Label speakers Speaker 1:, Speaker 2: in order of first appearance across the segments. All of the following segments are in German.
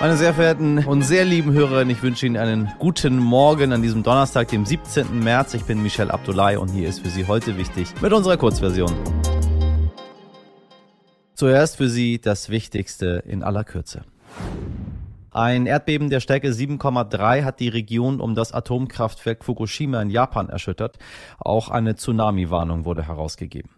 Speaker 1: Meine sehr verehrten und sehr lieben Hörerinnen, ich wünsche Ihnen einen guten Morgen an diesem Donnerstag, dem 17. März. Ich bin Michel Abdullahi und hier ist für Sie heute wichtig mit unserer Kurzversion. Zuerst für Sie das Wichtigste in aller Kürze. Ein Erdbeben der Stärke 7,3 hat die Region um das Atomkraftwerk Fukushima in Japan erschüttert. Auch eine Tsunami-Warnung wurde herausgegeben.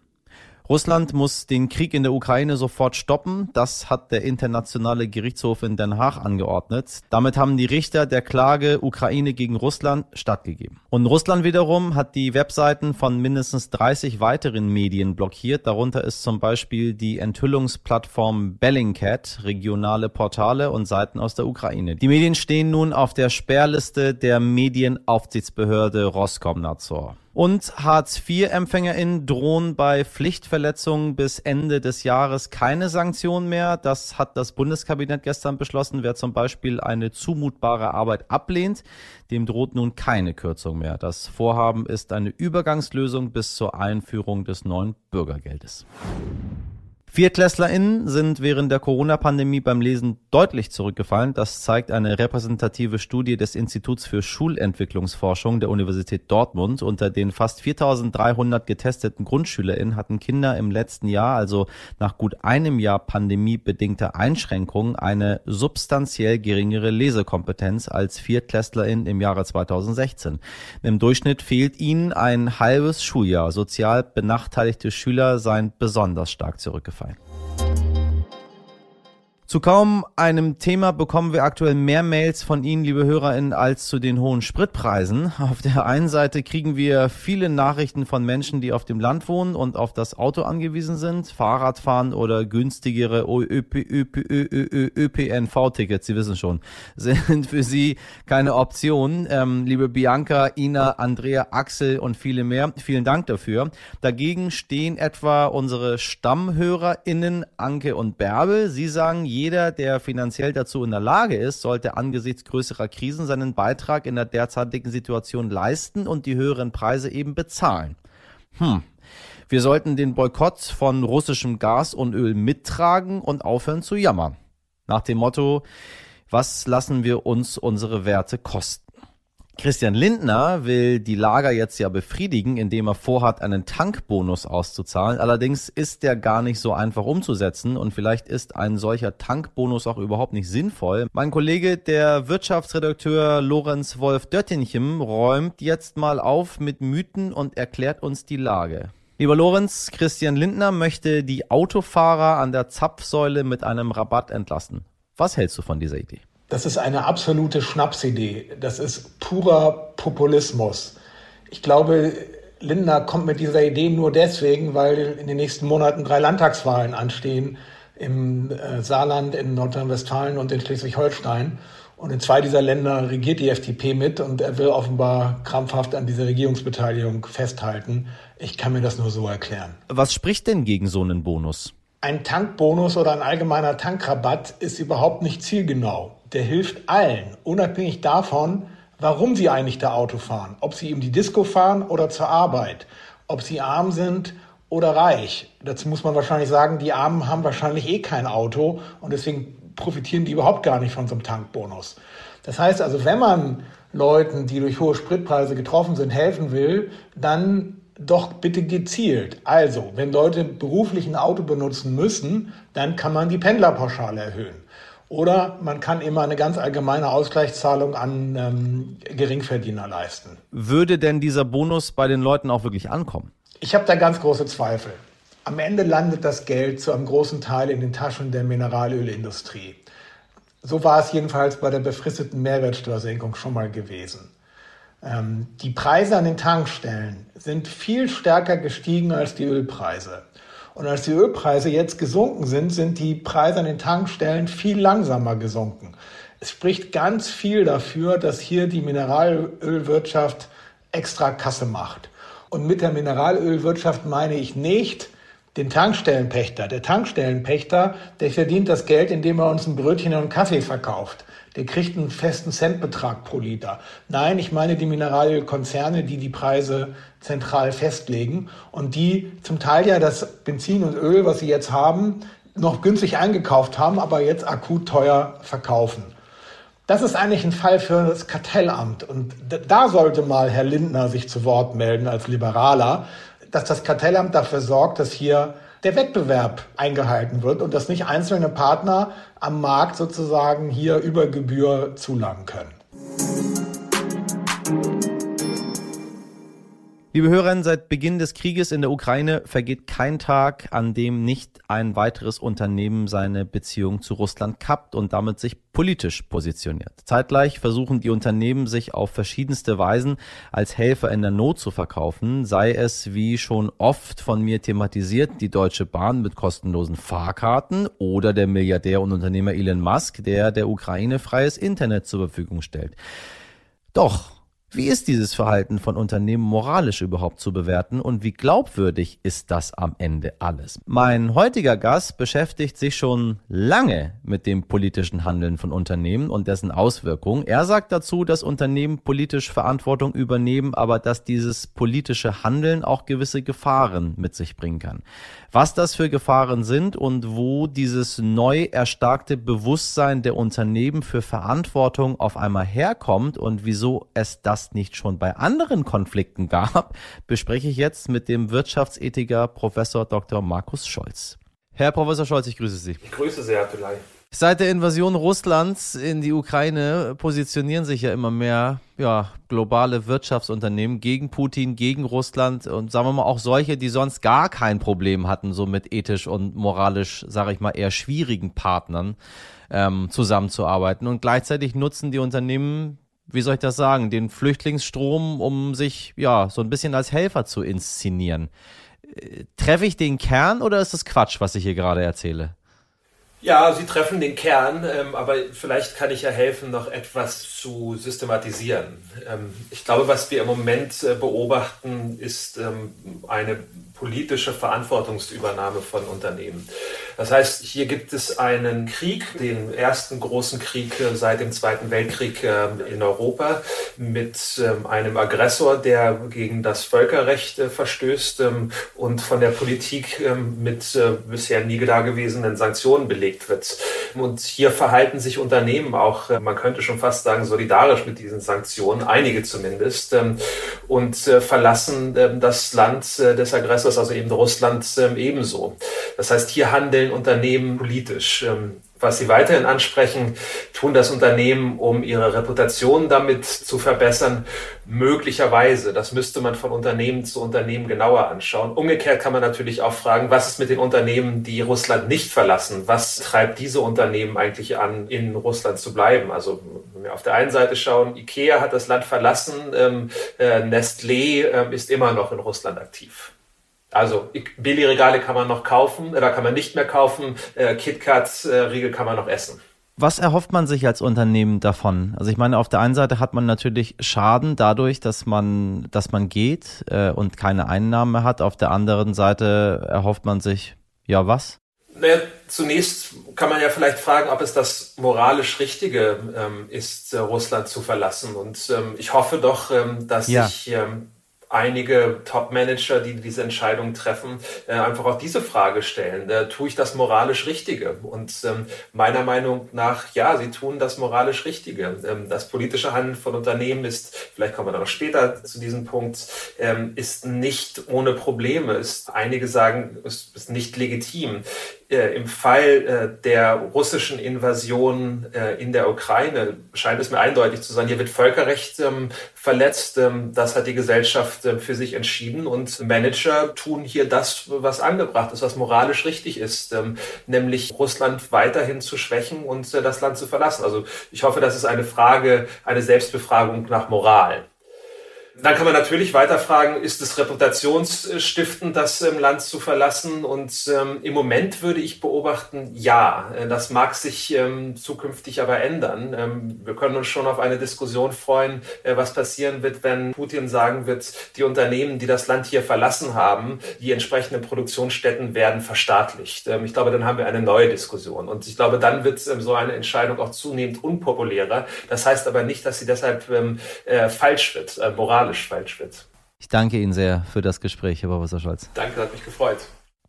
Speaker 1: Russland muss den Krieg in der Ukraine sofort stoppen. Das hat der Internationale Gerichtshof in Den Haag angeordnet. Damit haben die Richter der Klage Ukraine gegen Russland stattgegeben. Und Russland wiederum hat die Webseiten von mindestens 30 weiteren Medien blockiert. Darunter ist zum Beispiel die Enthüllungsplattform Bellingcat, regionale Portale und Seiten aus der Ukraine. Die Medien stehen nun auf der Sperrliste der Medienaufsichtsbehörde Roskomnadzor. Und Hartz-IV-EmpfängerInnen drohen bei Pflichtverletzungen bis Ende des Jahres keine Sanktionen mehr. Das hat das Bundeskabinett gestern beschlossen. Wer zum Beispiel eine zumutbare Arbeit ablehnt, dem droht nun keine Kürzung mehr. Das Vorhaben ist eine Übergangslösung bis zur Einführung des neuen Bürgergeldes. ViertklässlerInnen sind während der Corona-Pandemie beim Lesen deutlich zurückgefallen. Das zeigt eine repräsentative Studie des Instituts für Schulentwicklungsforschung der Universität Dortmund. Unter den fast 4300 getesteten GrundschülerInnen hatten Kinder im letzten Jahr, also nach gut einem Jahr pandemiebedingter Einschränkungen, eine substanziell geringere Lesekompetenz als ViertklässlerInnen im Jahre 2016. Im Durchschnitt fehlt ihnen ein halbes Schuljahr. Sozial benachteiligte Schüler seien besonders stark zurückgefallen. Zu kaum einem Thema bekommen wir aktuell mehr Mails von Ihnen, liebe HörerInnen, als zu den hohen Spritpreisen. Auf der einen Seite kriegen wir viele Nachrichten von Menschen, die auf dem Land wohnen und auf das Auto angewiesen sind, Fahrradfahren oder günstigere ÖPNV-Tickets, Sie wissen schon, sind für Sie keine Option. Ähm, liebe Bianca, Ina, Andrea, Axel und viele mehr, vielen Dank dafür. Dagegen stehen etwa unsere StammhörerInnen Anke und Bärbel. Sie sagen, jeder, der finanziell dazu in der Lage ist, sollte angesichts größerer Krisen seinen Beitrag in der derzeitigen Situation leisten und die höheren Preise eben bezahlen. Hm. Wir sollten den Boykott von russischem Gas und Öl mittragen und aufhören zu jammern. Nach dem Motto, was lassen wir uns unsere Werte kosten? Christian Lindner will die Lager jetzt ja befriedigen, indem er vorhat, einen Tankbonus auszuzahlen. Allerdings ist der gar nicht so einfach umzusetzen und vielleicht ist ein solcher Tankbonus auch überhaupt nicht sinnvoll. Mein Kollege, der Wirtschaftsredakteur Lorenz Wolf Döttinchem, räumt jetzt mal auf mit Mythen und erklärt uns die Lage. Lieber Lorenz, Christian Lindner möchte die Autofahrer an der Zapfsäule mit einem Rabatt entlassen. Was hältst du von dieser Idee?
Speaker 2: Das ist eine absolute Schnapsidee. Das ist purer Populismus. Ich glaube, Lindner kommt mit dieser Idee nur deswegen, weil in den nächsten Monaten drei Landtagswahlen anstehen im äh, Saarland, in Nordrhein-Westfalen und in Schleswig-Holstein. Und in zwei dieser Länder regiert die FDP mit und er will offenbar krampfhaft an dieser Regierungsbeteiligung festhalten. Ich kann mir das nur so erklären.
Speaker 1: Was spricht denn gegen so einen Bonus?
Speaker 2: Ein Tankbonus oder ein allgemeiner Tankrabatt ist überhaupt nicht zielgenau der hilft allen, unabhängig davon, warum sie eigentlich da Auto fahren. Ob sie eben die Disco fahren oder zur Arbeit. Ob sie arm sind oder reich. Dazu muss man wahrscheinlich sagen, die Armen haben wahrscheinlich eh kein Auto und deswegen profitieren die überhaupt gar nicht von so einem Tankbonus. Das heißt also, wenn man Leuten, die durch hohe Spritpreise getroffen sind, helfen will, dann doch bitte gezielt. Also, wenn Leute beruflich ein Auto benutzen müssen, dann kann man die Pendlerpauschale erhöhen. Oder man kann immer eine ganz allgemeine Ausgleichszahlung an ähm, Geringverdiener leisten.
Speaker 1: Würde denn dieser Bonus bei den Leuten auch wirklich ankommen?
Speaker 2: Ich habe da ganz große Zweifel. Am Ende landet das Geld zu einem großen Teil in den Taschen der Mineralölindustrie. So war es jedenfalls bei der befristeten Mehrwertsteuersenkung schon mal gewesen. Ähm, die Preise an den Tankstellen sind viel stärker gestiegen als die Ölpreise. Und als die Ölpreise jetzt gesunken sind, sind die Preise an den Tankstellen viel langsamer gesunken. Es spricht ganz viel dafür, dass hier die Mineralölwirtschaft extra Kasse macht. Und mit der Mineralölwirtschaft meine ich nicht den Tankstellenpächter. Der Tankstellenpächter, der verdient das Geld, indem er uns ein Brötchen und einen Kaffee verkauft der kriegt einen festen Centbetrag pro Liter. Nein, ich meine die Mineralölkonzerne, die die Preise zentral festlegen und die zum Teil ja das Benzin und Öl, was sie jetzt haben, noch günstig eingekauft haben, aber jetzt akut teuer verkaufen. Das ist eigentlich ein Fall für das Kartellamt. Und da sollte mal Herr Lindner sich zu Wort melden als Liberaler, dass das Kartellamt dafür sorgt, dass hier der Wettbewerb eingehalten wird und dass nicht einzelne Partner am Markt sozusagen hier über Gebühr zulangen können.
Speaker 1: Liebe Hörerinnen, seit Beginn des Krieges in der Ukraine vergeht kein Tag, an dem nicht ein weiteres Unternehmen seine Beziehung zu Russland kappt und damit sich politisch positioniert. Zeitgleich versuchen die Unternehmen sich auf verschiedenste Weisen als Helfer in der Not zu verkaufen, sei es wie schon oft von mir thematisiert, die Deutsche Bahn mit kostenlosen Fahrkarten oder der Milliardär und Unternehmer Elon Musk, der der Ukraine freies Internet zur Verfügung stellt. Doch wie ist dieses Verhalten von Unternehmen moralisch überhaupt zu bewerten und wie glaubwürdig ist das am Ende alles? Mein heutiger Gast beschäftigt sich schon lange mit dem politischen Handeln von Unternehmen und dessen Auswirkungen. Er sagt dazu, dass Unternehmen politisch Verantwortung übernehmen, aber dass dieses politische Handeln auch gewisse Gefahren mit sich bringen kann. Was das für Gefahren sind und wo dieses neu erstarkte Bewusstsein der Unternehmen für Verantwortung auf einmal herkommt und wieso es das das nicht schon bei anderen Konflikten gab, bespreche ich jetzt mit dem Wirtschaftsethiker Professor Dr. Markus Scholz. Herr Professor Scholz, ich grüße Sie.
Speaker 3: Ich grüße Sie, Herr Abdullahi.
Speaker 1: Seit der Invasion Russlands in die Ukraine positionieren sich ja immer mehr ja, globale Wirtschaftsunternehmen gegen Putin, gegen Russland und sagen wir mal auch solche, die sonst gar kein Problem hatten, so mit ethisch und moralisch, sage ich mal, eher schwierigen Partnern ähm, zusammenzuarbeiten. Und gleichzeitig nutzen die Unternehmen wie soll ich das sagen, den Flüchtlingsstrom, um sich ja so ein bisschen als Helfer zu inszenieren. Äh, treffe ich den Kern oder ist das Quatsch, was ich hier gerade erzähle?
Speaker 3: Ja, Sie treffen den Kern, ähm, aber vielleicht kann ich ja helfen, noch etwas zu systematisieren. Ähm, ich glaube, was wir im Moment äh, beobachten, ist ähm, eine politische Verantwortungsübernahme von Unternehmen. Das heißt, hier gibt es einen Krieg, den ersten großen Krieg äh, seit dem Zweiten Weltkrieg äh, in Europa mit ähm, einem Aggressor, der gegen das Völkerrecht äh, verstößt ähm, und von der Politik ähm, mit bisher nie dagewesenen Sanktionen belegt wird. Und hier verhalten sich Unternehmen auch, man könnte schon fast sagen, solidarisch mit diesen Sanktionen, einige zumindest, und verlassen das Land des Aggressors also eben Russland ähm, ebenso. Das heißt, hier handeln Unternehmen politisch. Ähm, was Sie weiterhin ansprechen, tun das Unternehmen, um ihre Reputation damit zu verbessern? Möglicherweise. Das müsste man von Unternehmen zu Unternehmen genauer anschauen. Umgekehrt kann man natürlich auch fragen, was ist mit den Unternehmen, die Russland nicht verlassen? Was treibt diese Unternehmen eigentlich an, in Russland zu bleiben? Also, wenn wir auf der einen Seite schauen, Ikea hat das Land verlassen, ähm, äh, Nestlé äh, ist immer noch in Russland aktiv. Also Billigregale kann man noch kaufen, da kann man nicht mehr kaufen. Äh, KitKat-Riegel äh, kann man noch essen.
Speaker 1: Was erhofft man sich als Unternehmen davon? Also ich meine, auf der einen Seite hat man natürlich Schaden dadurch, dass man, dass man geht äh, und keine Einnahmen mehr hat. Auf der anderen Seite erhofft man sich, ja was?
Speaker 3: Naja, zunächst kann man ja vielleicht fragen, ob es das moralisch Richtige ähm, ist, äh, Russland zu verlassen. Und ähm, ich hoffe doch, ähm, dass ja. sich ähm, einige Top-Manager, die diese Entscheidung treffen, äh, einfach auch diese Frage stellen. Äh, tue ich das moralisch Richtige? Und ähm, meiner Meinung nach, ja, sie tun das moralisch Richtige. Ähm, das politische Handeln von Unternehmen ist, vielleicht kommen wir noch später zu diesem Punkt, ähm, ist nicht ohne Probleme. Ist, einige sagen, ist, ist nicht legitim äh, im Fall äh, der russischen Invasion äh, in der Ukraine scheint es mir eindeutig zu sein, hier wird Völkerrecht ähm, verletzt. Ähm, das hat die Gesellschaft äh, für sich entschieden und Manager tun hier das, was angebracht ist, was moralisch richtig ist, ähm, nämlich Russland weiterhin zu schwächen und äh, das Land zu verlassen. Also ich hoffe, das ist eine Frage, eine Selbstbefragung nach Moral. Dann kann man natürlich weiter fragen, ist es reputationsstiftend, das ähm, Land zu verlassen? Und ähm, im Moment würde ich beobachten, ja, äh, das mag sich ähm, zukünftig aber ändern. Ähm, wir können uns schon auf eine Diskussion freuen, äh, was passieren wird, wenn Putin sagen wird, die Unternehmen, die das Land hier verlassen haben, die entsprechenden Produktionsstätten werden verstaatlicht. Ähm, ich glaube, dann haben wir eine neue Diskussion. Und ich glaube, dann wird so eine Entscheidung auch zunehmend unpopulärer. Das heißt aber nicht, dass sie deshalb äh, falsch wird, äh, moralisch moralisch falsch wird.
Speaker 1: Ich danke Ihnen sehr für das Gespräch, Herr Professor Scholz.
Speaker 3: Danke, hat mich gefreut.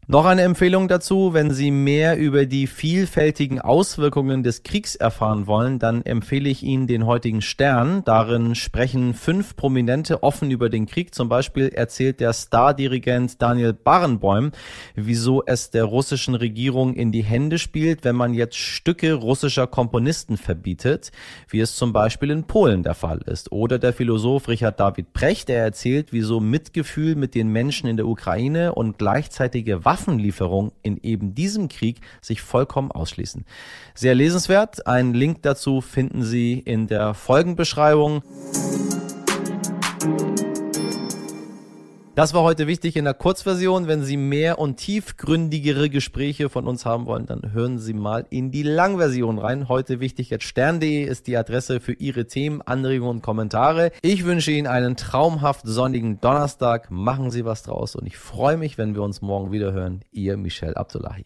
Speaker 1: Noch eine Empfehlung dazu, wenn Sie mehr über die vielfältigen Auswirkungen des Kriegs erfahren wollen, dann empfehle ich Ihnen den heutigen Stern. Darin sprechen fünf Prominente offen über den Krieg. Zum Beispiel erzählt der Stardirigent Daniel Barenboim, wieso es der russischen Regierung in die Hände spielt, wenn man jetzt Stücke russischer Komponisten verbietet, wie es zum Beispiel in Polen der Fall ist. Oder der Philosoph Richard David Precht, der erzählt, wieso Mitgefühl mit den Menschen in der Ukraine und gleichzeitige Waffenlieferung in eben diesem Krieg sich vollkommen ausschließen. Sehr lesenswert. Einen Link dazu finden Sie in der Folgenbeschreibung. Das war heute wichtig in der Kurzversion. Wenn Sie mehr und tiefgründigere Gespräche von uns haben wollen, dann hören Sie mal in die Langversion rein. Heute wichtig jetzt stern.de ist die Adresse für Ihre Themen, Anregungen und Kommentare. Ich wünsche Ihnen einen traumhaft sonnigen Donnerstag. Machen Sie was draus und ich freue mich, wenn wir uns morgen wieder hören. Ihr Michel Abdullahi.